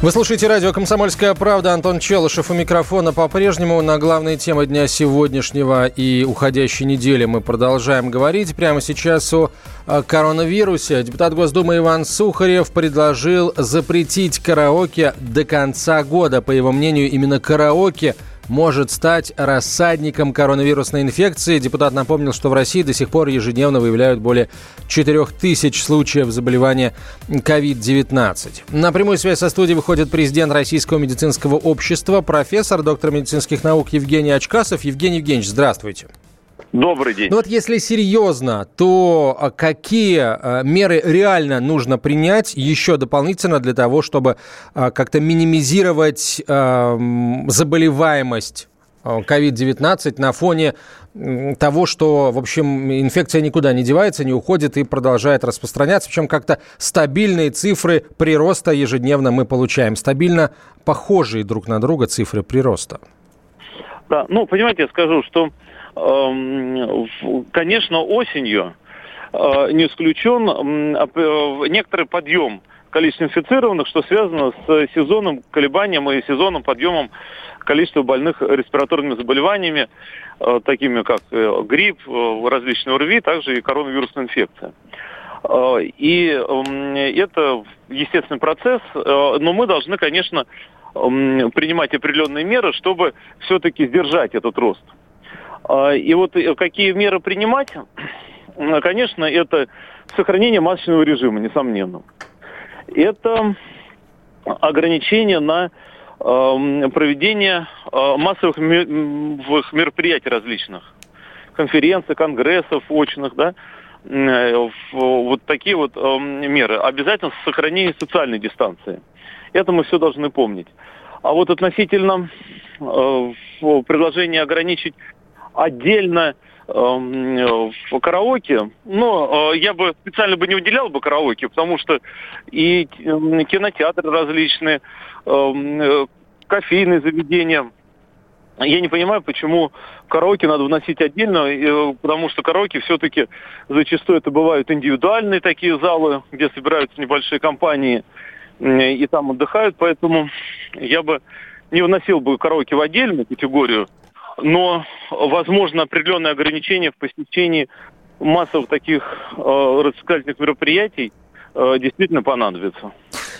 Вы слушаете радио «Комсомольская правда». Антон Челышев у микрофона по-прежнему. На главные темы дня сегодняшнего и уходящей недели мы продолжаем говорить. Прямо сейчас о коронавирусе. Депутат Госдумы Иван Сухарев предложил запретить караоке до конца года. По его мнению, именно караоке – может стать рассадником коронавирусной инфекции. Депутат напомнил, что в России до сих пор ежедневно выявляют более 4000 случаев заболевания COVID-19. На прямую связь со студией выходит президент Российского медицинского общества, профессор, доктор медицинских наук Евгений Очкасов. Евгений Евгеньевич, здравствуйте. Добрый день. Ну вот если серьезно, то а, какие а, меры реально нужно принять еще дополнительно для того, чтобы а, как-то минимизировать заболеваемость COVID-19 на фоне того, что, в общем, инфекция никуда не девается, не уходит и продолжает распространяться. Причем как-то стабильные цифры прироста ежедневно мы получаем. Стабильно похожие друг на друга цифры прироста. Да, ну, понимаете, я скажу, что конечно, осенью э, не исключен э, некоторый подъем количества инфицированных, что связано с сезонным колебанием и сезонным подъемом количества больных респираторными заболеваниями, э, такими как грипп, различные ОРВИ, также и коронавирусная инфекция. И это естественный процесс, но мы должны, конечно, принимать определенные меры, чтобы все-таки сдержать этот рост. А, и вот э, какие меры принимать? Конечно, это сохранение масочного режима, несомненно. Это ограничение на проведение а, массовых мероприятий различных, конференций, конгрессов очных, да, э, вот такие вот меры. Обязательно сохранение социальной дистанции. Это мы все должны помнить. А вот относительно э, предложения ограничить отдельно эм, в караоке, но э, я бы специально бы не уделял бы караоке, потому что и эм, кинотеатры различные, эм, э, кофейные заведения. Я не понимаю, почему караоке надо вносить отдельно, э, потому что караоке все-таки зачастую это бывают индивидуальные такие залы, где собираются небольшие компании и там отдыхают, поэтому я бы не вносил бы караоке в отдельную категорию, но возможно определенные ограничения в посещении массовых таких э, развлекательных мероприятий э, действительно понадобится.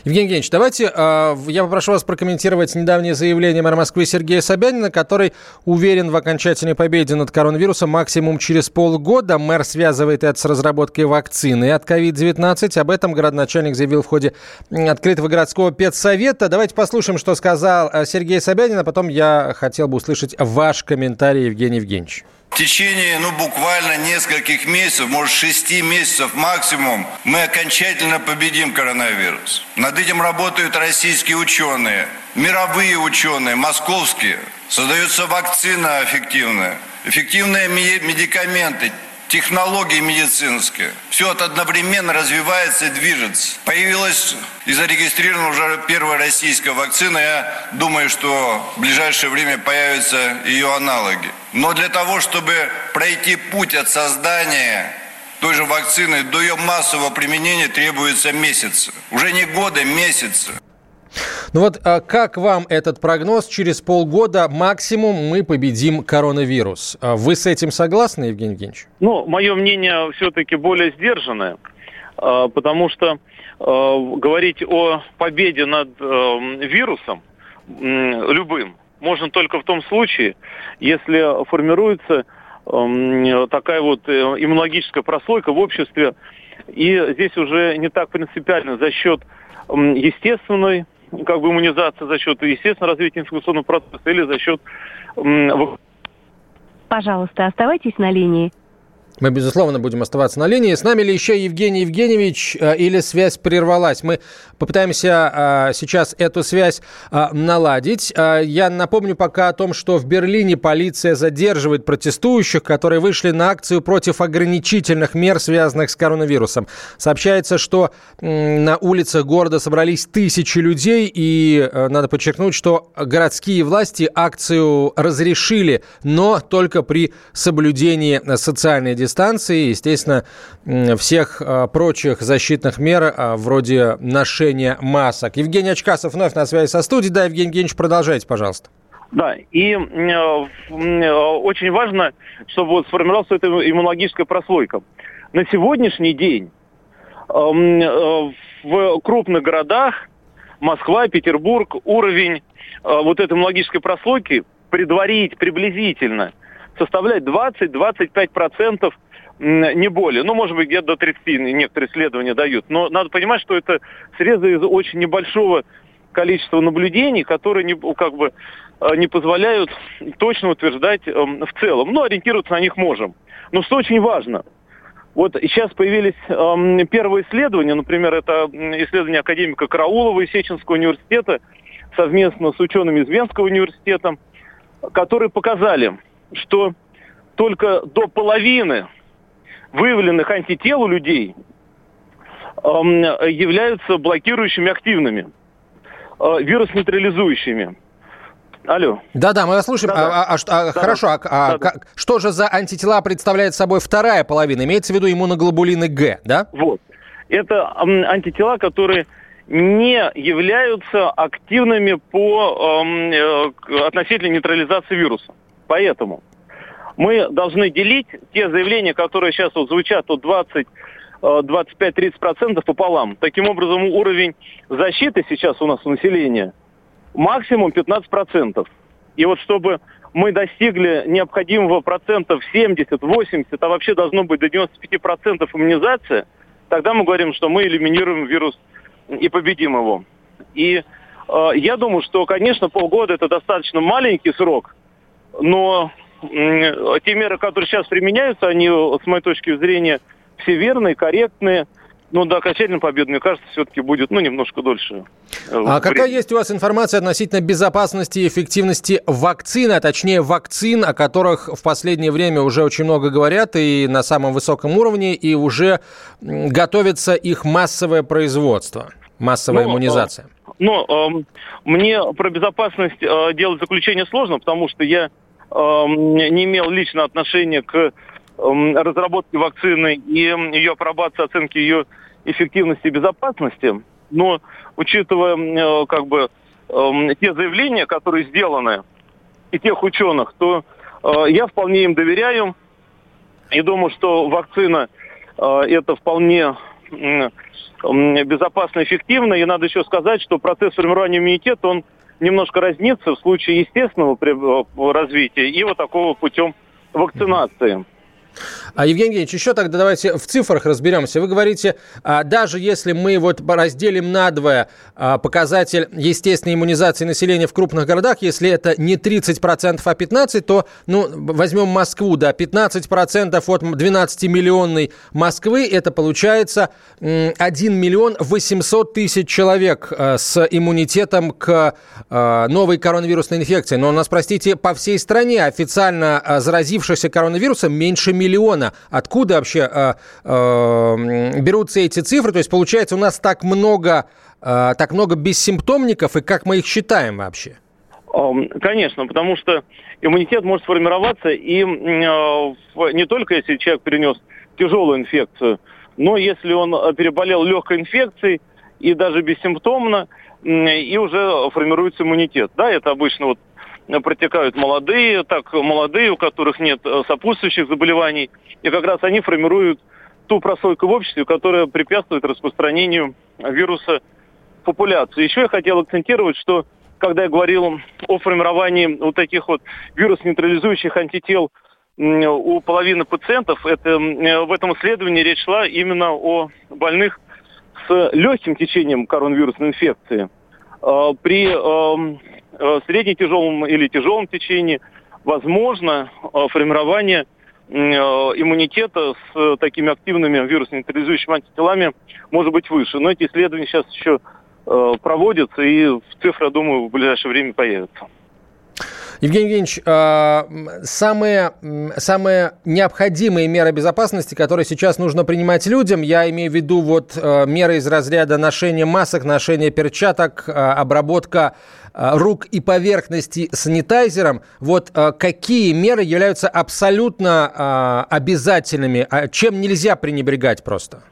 Евгений Евгеньевич, давайте э, я попрошу вас прокомментировать недавнее заявление мэра Москвы Сергея Собянина, который уверен в окончательной победе над коронавирусом максимум через полгода. Мэр связывает это с разработкой вакцины от COVID-19. Об этом городначальник заявил в ходе открытого городского педсовета. Давайте послушаем, что сказал э, Сергей Собянин, а потом я хотел бы услышать ваш комментарий, Евгений Евгеньевич. В течение, ну, буквально нескольких месяцев, может, шести месяцев максимум, мы окончательно победим коронавирус. Над этим работают российские ученые, мировые ученые, московские. Создается вакцина эффективная, эффективные медикаменты, технологии медицинские. Все это одновременно развивается и движется. Появилась и зарегистрирована уже первая российская вакцина. Я думаю, что в ближайшее время появятся ее аналоги. Но для того, чтобы пройти путь от создания той же вакцины до ее массового применения требуется месяцы. Уже не годы, месяцы. Ну вот а как вам этот прогноз? Через полгода максимум мы победим коронавирус. А вы с этим согласны, Евгений Евгеньевич? Ну, мое мнение все-таки более сдержанное, а, потому что говорить о победе над вирусом любым можно только в том случае, если формируется такая вот э, иммунологическая прослойка в обществе, и здесь уже не так принципиально за счет естественной как бы иммунизация за счет, естественно, развития инфекционного процесса или за счет... Пожалуйста, оставайтесь на линии. Мы, безусловно, будем оставаться на линии. С нами ли еще Евгений Евгеньевич э, или связь прервалась? Мы Попытаемся сейчас эту связь наладить. Я напомню пока о том, что в Берлине полиция задерживает протестующих, которые вышли на акцию против ограничительных мер, связанных с коронавирусом. Сообщается, что на улицах города собрались тысячи людей, и надо подчеркнуть, что городские власти акцию разрешили, но только при соблюдении социальной дистанции, естественно, всех а, прочих защитных мер, а, вроде ношения масок. Евгений Очкасов вновь на связи со студией. Да, Евгений Евгеньевич, продолжайте, пожалуйста. Да, и э, э, очень важно, чтобы вот сформировалась эта иммунологическая прослойка. На сегодняшний день э, в крупных городах, Москва, Петербург, уровень вот этой иммунологической прослойки предварить приблизительно составляет 20-25% не более. Ну, может быть, где-то до 30 некоторые исследования дают. Но надо понимать, что это срезы из очень небольшого количества наблюдений, которые не, как бы, э, не позволяют точно утверждать эм, в целом. Но ориентироваться на них можем. Но что очень важно, вот сейчас появились эм, первые исследования, например, это исследование академика Караулова из Сеченского университета совместно с учеными из Венского университета, которые показали, что только до половины выявленных антител у людей эм, являются блокирующими активными, э, вирус-нейтрализующими. Алло. Да-да, мы вас слушаем. Да, а, а, а, да, хорошо, а, а, да. что же за антитела представляет собой вторая половина? Имеется в виду иммуноглобулины Г, да? Вот. Это антитела, которые не являются активными по э, относительно нейтрализации вируса. Поэтому мы должны делить те заявления, которые сейчас вот звучат от 20 25-30% пополам. Таким образом, уровень защиты сейчас у нас у населения максимум 15%. И вот чтобы мы достигли необходимого процентов 70-80, а вообще должно быть до 95% иммунизация, тогда мы говорим, что мы элиминируем вирус и победим его. И э, я думаю, что, конечно, полгода это достаточно маленький срок, но те меры, которые сейчас применяются, они, с моей точки зрения, все верные, корректные. Но до окончательной победы, мне кажется, все-таки будет ну, немножко дольше. Э, а какая есть у вас информация относительно безопасности и эффективности вакцины, а точнее вакцин, о которых в последнее время уже очень много говорят и на самом высоком уровне, и уже готовится их массовое производство, массовая ну, иммунизация? Ну, э, мне про безопасность э, делать заключение сложно, потому что я Эм, не имел лично отношения к эм, разработке вакцины и ее апробации, оценки ее эффективности и безопасности. Но учитывая э, как бы эм, те заявления, которые сделаны, и тех ученых, то э, я вполне им доверяю и думаю, что вакцина э, это вполне безопасно, эффективно. И надо еще сказать, что процесс формирования иммунитета, он немножко разнится в случае естественного э, развития и вот такого путем вакцинации. А, Евгений Евгеньевич, еще тогда давайте в цифрах разберемся. Вы говорите, а, даже если мы вот разделим надвое а, показатель естественной иммунизации населения в крупных городах, если это не 30%, а 15%, то ну, возьмем Москву, да, 15% от 12-миллионной Москвы, это получается 1 миллион 800 тысяч человек а, с иммунитетом к новой коронавирусной инфекции. Но у нас, простите, по всей стране официально заразившихся коронавирусом меньше миллиона. Откуда вообще э, э, берутся эти цифры? То есть, получается, у нас так много, э, так много бессимптомников, и как мы их считаем вообще? Конечно, потому что иммунитет может сформироваться и не только если человек перенес тяжелую инфекцию, но если он переболел легкой инфекцией и даже бессимптомно, и уже формируется иммунитет. Да, это обычно вот протекают молодые, так молодые, у которых нет э, сопутствующих заболеваний. И как раз они формируют ту прослойку в обществе, которая препятствует распространению вируса в популяции. Еще я хотел акцентировать, что когда я говорил о формировании вот таких вот вирус-нейтрализующих антител у половины пациентов, это, э, в этом исследовании речь шла именно о больных с легким течением коронавирусной инфекции. Э, при эм, э, средне-тяжелом или тяжелом течении возможно э, формирование иммунитета с такими активными вирус-нейтрализующими антителами может быть выше. Но эти исследования сейчас еще э, проводится, и цифра, думаю, в ближайшее время появится. Евгений Евгеньевич, а, самые, самые необходимые меры безопасности, которые сейчас нужно принимать людям, я имею в виду вот э, меры из разряда ношения масок, ношения перчаток, э, обработка э, рук и поверхности санитайзером. Вот какие меры являются абсолютно обязательными, а чем нельзя пренебрегать просто?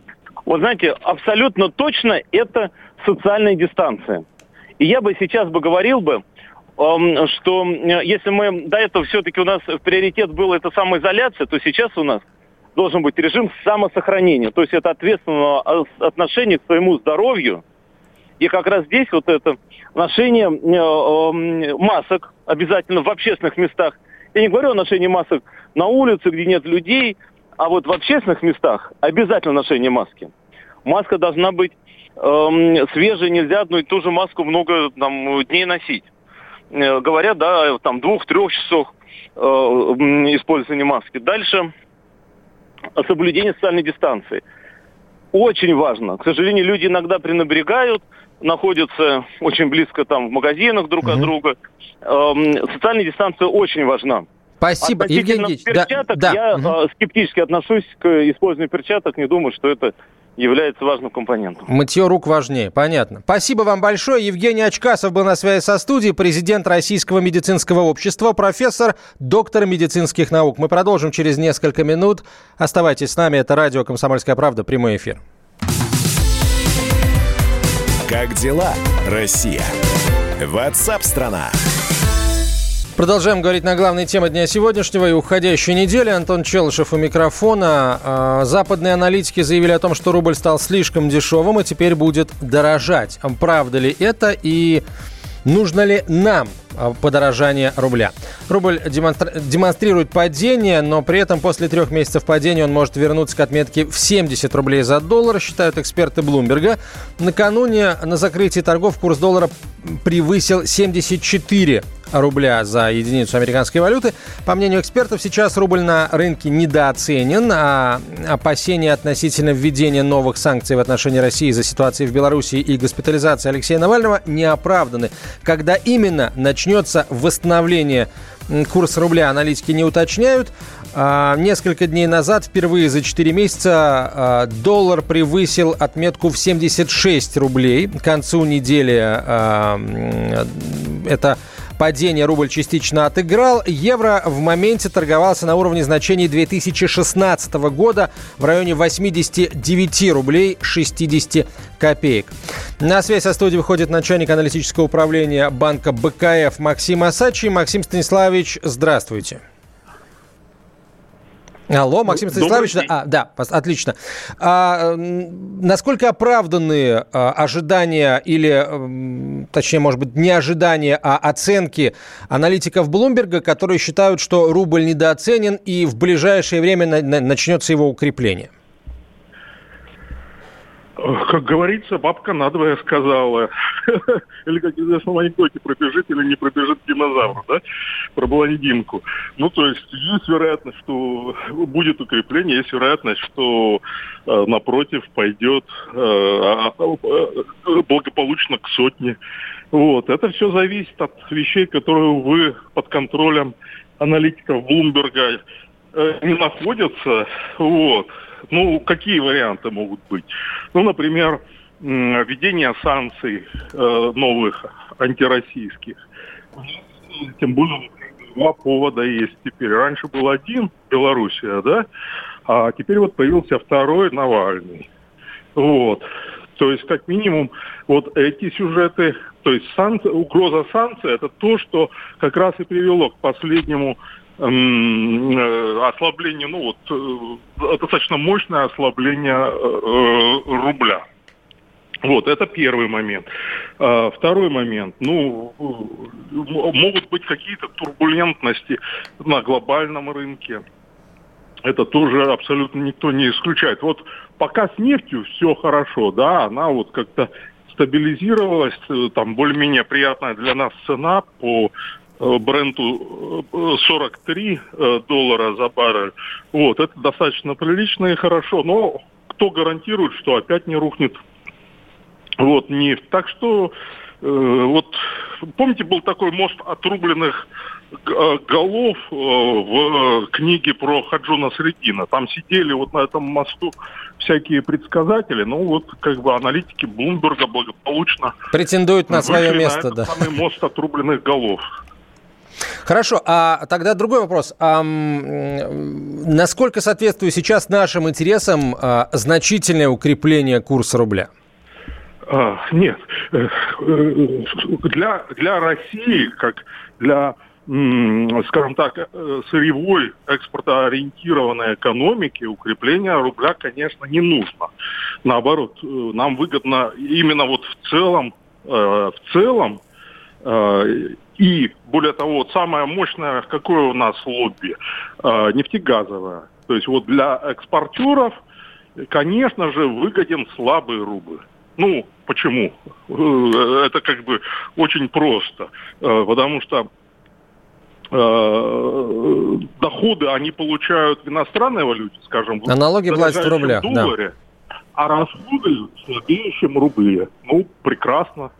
Вот знаете, абсолютно точно это социальная дистанция. И я бы сейчас бы говорил бы, что если мы до этого все-таки у нас приоритет был это самоизоляция, то сейчас у нас должен быть режим самосохранения. То есть это ответственное отношение к своему здоровью. И как раз здесь вот это ношение масок обязательно в общественных местах. Я не говорю о ношении масок на улице, где нет людей, а вот в общественных местах обязательно ношение маски. Маска должна быть эм, свежей, нельзя одну и ту же маску много там, дней носить. Э, говорят, да, там двух-трех часов э, использования маски. Дальше соблюдение социальной дистанции. Очень важно. К сожалению, люди иногда пренебрегают, находятся очень близко там в магазинах друг mm-hmm. от друга. Эм, социальная дистанция очень важна. Спасибо, Евгений перчаток, да, да. я угу. скептически отношусь к использованию перчаток, не думаю, что это является важным компонентом. Мытье рук важнее, понятно. Спасибо вам большое. Евгений Очкасов был на связи со студией, президент Российского медицинского общества, профессор, доктор медицинских наук. Мы продолжим через несколько минут. Оставайтесь с нами, это радио «Комсомольская правда», прямой эфир. Как дела, Россия? Ватсап-страна! Продолжаем говорить на главные темы дня сегодняшнего и уходящей недели. Антон Челышев у микрофона. А, западные аналитики заявили о том, что рубль стал слишком дешевым и теперь будет дорожать. Правда ли это и нужно ли нам а, подорожание рубля. Рубль демонстрирует падение, но при этом после трех месяцев падения он может вернуться к отметке в 70 рублей за доллар, считают эксперты Блумберга. Накануне на закрытии торгов курс доллара превысил 74 рубля за единицу американской валюты. По мнению экспертов, сейчас рубль на рынке недооценен, а опасения относительно введения новых санкций в отношении России за ситуацией в Беларуси и госпитализации Алексея Навального не оправданы. Когда именно начнется восстановление курса рубля, аналитики не уточняют. А, несколько дней назад, впервые за 4 месяца, а, доллар превысил отметку в 76 рублей. К концу недели а, это падение рубль частично отыграл. Евро в моменте торговался на уровне значений 2016 года в районе 89 рублей 60 копеек. На связь со студией выходит начальник аналитического управления банка БКФ Максим Асачи. Максим Станиславович, здравствуйте. Алло, Максим Станиславович. А, да, отлично. А, насколько оправданы а, ожидания или, точнее, может быть, не ожидания, а оценки аналитиков Блумберга, которые считают, что рубль недооценен и в ближайшее время на, на, начнется его укрепление? Как говорится, бабка надвое сказала. или как известно в анекдоте, пробежит или не пробежит динозавр, да? Про блондинку. Ну, то есть есть вероятность, что будет укрепление, есть вероятность, что э, напротив пойдет э, а, э, благополучно к сотне. Вот. Это все зависит от вещей, которые, увы, под контролем аналитиков Блумберга не находятся. Вот. Ну, какие варианты могут быть? Ну, например, введение санкций э, новых антироссийских. Тем более два повода есть теперь. Раньше был один, Белоруссия, да? А теперь вот появился второй, Навальный. Вот. То есть, как минимум, вот эти сюжеты, то есть санкции, угроза санкций, это то, что как раз и привело к последнему ослабление, ну вот, э, достаточно мощное ослабление э, рубля. Вот, это первый момент. А, второй момент, ну, могут быть какие-то турбулентности на глобальном рынке. Это тоже абсолютно никто не исключает. Вот пока с нефтью все хорошо, да, она вот как-то стабилизировалась, там более-менее приятная для нас цена по Э, бренду 43 э, э, доллара за баррель. Вот, это достаточно прилично и хорошо. Но кто гарантирует, что опять не рухнет Вот, нефть. Так что, э, вот, помните, был такой мост отрубленных э, голов э, в книге про Хаджуна Средина. Там сидели вот на этом мосту всякие предсказатели, ну вот как бы аналитики Блумберга благополучно претендуют на свое место, на этот да. самый мост отрубленных голов. Хорошо, а тогда другой вопрос. А, насколько соответствует сейчас нашим интересам а, значительное укрепление курса рубля? А, нет. Э, э, для, для России, как для скажем так, э, сырьевой экспортоориентированной экономики укрепление рубля, конечно, не нужно. Наоборот, нам выгодно именно вот в целом, в целом и, более того, вот самое мощное, какое у нас лобби, э, нефтегазовое. То есть вот для экспортеров, конечно же, выгоден слабый рубль. Ну, почему? Э, это как бы очень просто. Э, потому что э, доходы они получают в иностранной валюте, скажем. А налоги платят в рублях, долларе, да. А расходы слабее, чем рубли. Ну, прекрасно.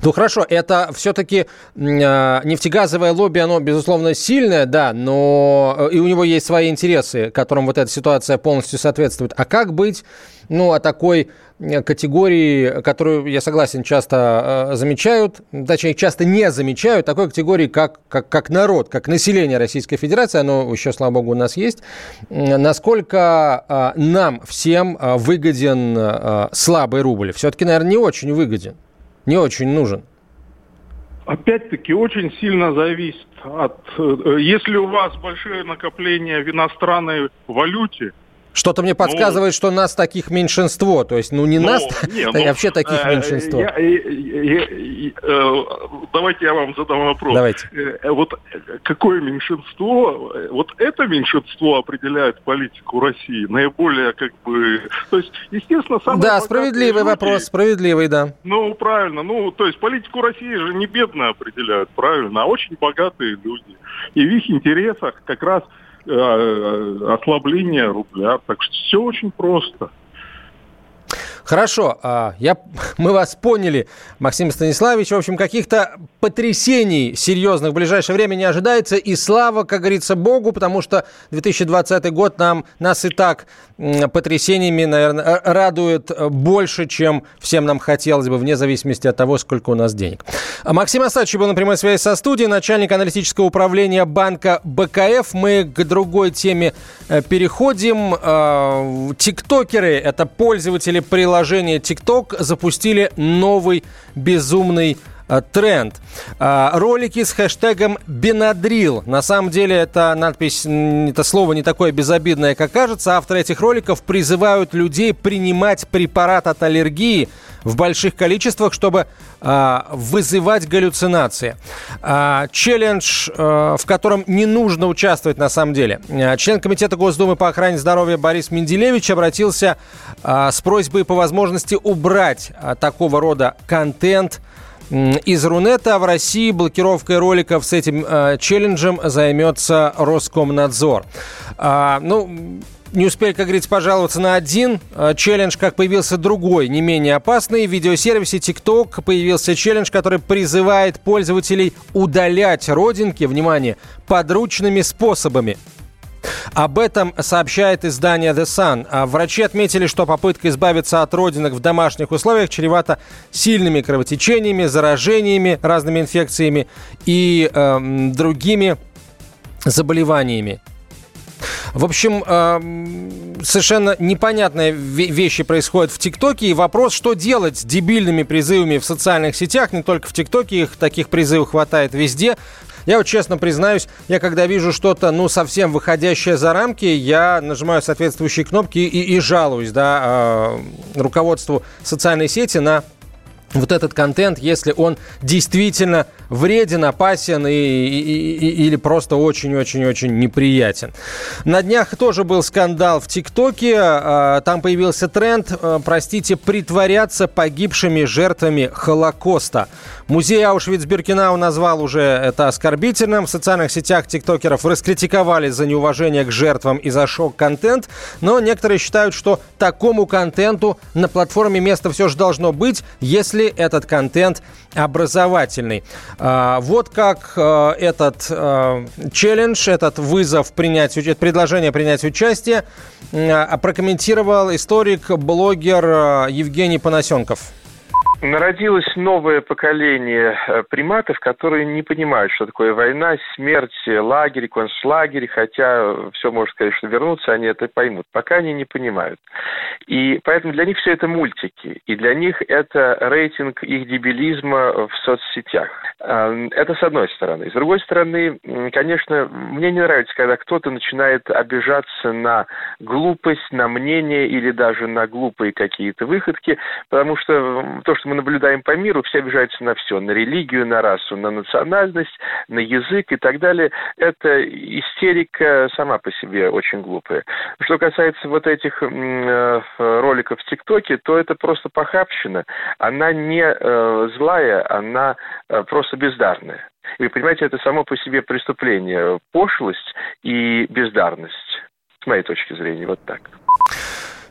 Ну хорошо, это все-таки э, нефтегазовое лобби, оно, безусловно, сильное, да, но э, и у него есть свои интересы, которым вот эта ситуация полностью соответствует. А как быть, ну, о такой категории, которую, я согласен, часто э, замечают, точнее, часто не замечают, такой категории, как, как, как народ, как население Российской Федерации, оно еще, слава богу, у нас есть. Насколько э, нам всем э, выгоден э, слабый рубль? Все-таки, наверное, не очень выгоден не очень нужен? Опять-таки, очень сильно зависит от... Э, если у вас большие накопления в иностранной валюте, что-то мне подсказывает, ну, что нас таких меньшинство. То есть, ну не ну, нас, не, а ну, вообще таких э, меньшинство. Я, я, я, я, э, давайте я вам задам вопрос. Давайте. Э, вот какое меньшинство, вот это меньшинство определяет политику России наиболее как бы... То есть, естественно, самое... Да, справедливый люди, вопрос, справедливый, да. Ну, правильно. Ну, то есть, политику России же не бедно определяют, правильно, а очень богатые люди. И в их интересах как раз Э, ослабление рубля. Так что все очень просто. Хорошо, а, я, мы вас поняли, Максим Станиславович. В общем, каких-то потрясений серьезных в ближайшее время не ожидается. И слава, как говорится, Богу, потому что 2020 год нам, нас и так потрясениями, наверное, радует больше, чем всем нам хотелось бы, вне зависимости от того, сколько у нас денег. Максим Асадович был на прямой связи со студией, начальник аналитического управления банка БКФ. Мы к другой теме э, переходим. Э, тиктокеры, это пользователи приложения TikTok, запустили новый безумный тренд. Э, ролики с хэштегом «Бенадрил». На самом деле это надпись, это слово не такое безобидное, как кажется. Авторы этих роликов призывают людей принимать препарат от аллергии в больших количествах, чтобы э, вызывать галлюцинации. Э, челлендж, э, в котором не нужно участвовать на самом деле. Э, член Комитета Госдумы по охране здоровья Борис Менделевич обратился э, с просьбой по возможности убрать э, такого рода контент – из Рунета в России блокировкой роликов с этим э, челленджем займется Роскомнадзор. А, ну, не успели, как говорится, пожаловаться на один э, челлендж, как появился другой, не менее опасный. В видеосервисе TikTok появился челлендж, который призывает пользователей удалять родинки, внимание, подручными способами. Об этом сообщает издание The Sun. А врачи отметили, что попытка избавиться от родинок в домашних условиях чревата сильными кровотечениями, заражениями, разными инфекциями и э, другими заболеваниями. В общем, э, совершенно непонятные вещи происходят в ТикТоке. И вопрос, что делать с дебильными призывами в социальных сетях, не только в ТикТоке, их таких призывов хватает везде. Я вот честно признаюсь, я когда вижу что-то, ну, совсем выходящее за рамки, я нажимаю соответствующие кнопки и, и жалуюсь, да, э, руководству социальной сети на вот этот контент, если он действительно вреден, опасен и, и, и, или просто очень-очень-очень неприятен. На днях тоже был скандал в ТикТоке. А, там появился тренд, а, простите, притворяться погибшими жертвами Холокоста. Музей Аушвиц-Биркенау назвал уже это оскорбительным. В социальных сетях тиктокеров раскритиковали за неуважение к жертвам и за шок-контент. Но некоторые считают, что такому контенту на платформе место все же должно быть, если этот контент образовательный. А, вот как а, этот а, челлендж, этот вызов принять, предложение принять участие прокомментировал историк, блогер Евгений Панасенков. Народилось новое поколение э, приматов, которые не понимают, что такое война, смерть, лагерь, концлагерь, хотя все может, конечно, вернуться, они это поймут. Пока они не понимают. И поэтому для них все это мультики, и для них это рейтинг их дебилизма в соцсетях. Эм, это с одной стороны. С другой стороны, конечно, мне не нравится, когда кто-то начинает обижаться на глупость, на мнение или даже на глупые какие-то выходки, потому что то, что мы наблюдаем по миру, все обижаются на все, на религию, на расу, на национальность, на язык и так далее. Это истерика сама по себе очень глупая. Что касается вот этих э, роликов в ТикТоке, то это просто похабщина. Она не э, злая, она э, просто бездарная. И вы понимаете, это само по себе преступление, пошлость и бездарность, с моей точки зрения, вот так.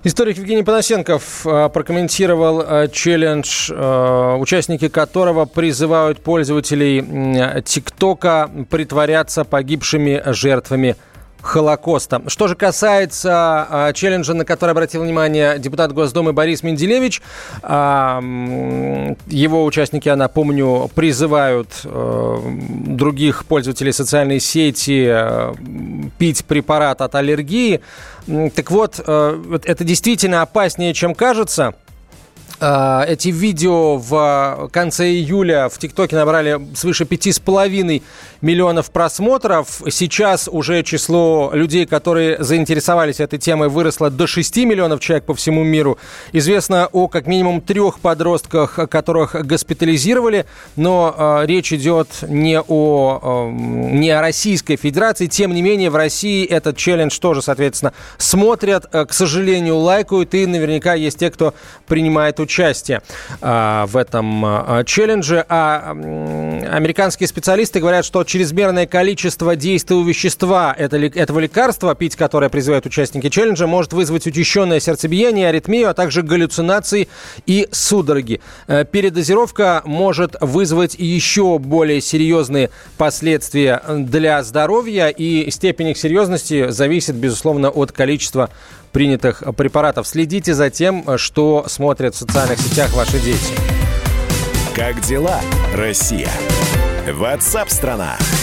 Историк Евгений Панасенков э, прокомментировал э, челлендж, э, участники которого призывают пользователей ТикТока притворяться погибшими жертвами Холокоста. Что же касается э, челленджа, на который обратил внимание депутат Госдумы Борис Менделевич, э, его участники, я напомню, призывают э, других пользователей социальной сети э, пить препарат от аллергии. Так вот, э, это действительно опаснее, чем кажется. А, эти видео в конце июля в ТикТоке набрали свыше пяти с половиной миллионов просмотров. Сейчас уже число людей, которые заинтересовались этой темой, выросло до 6 миллионов человек по всему миру. Известно о как минимум трех подростках, которых госпитализировали, но э, речь идет не о, э, не о Российской Федерации. Тем не менее, в России этот челлендж тоже, соответственно, смотрят, э, к сожалению, лайкают, и наверняка есть те, кто принимает участие участие а, в этом а, челлендже. А американские специалисты говорят, что чрезмерное количество действия вещества этого лекарства, пить которое призывают участники челленджа, может вызвать учащенное сердцебиение, аритмию, а также галлюцинации и судороги. Э, передозировка может вызвать еще более серьезные последствия для здоровья, и степень их серьезности зависит, безусловно, от количества принятых препаратов. Следите за тем, что смотрят в социальных сетях ваши дети. Как дела, Россия? Ватсап-страна! страна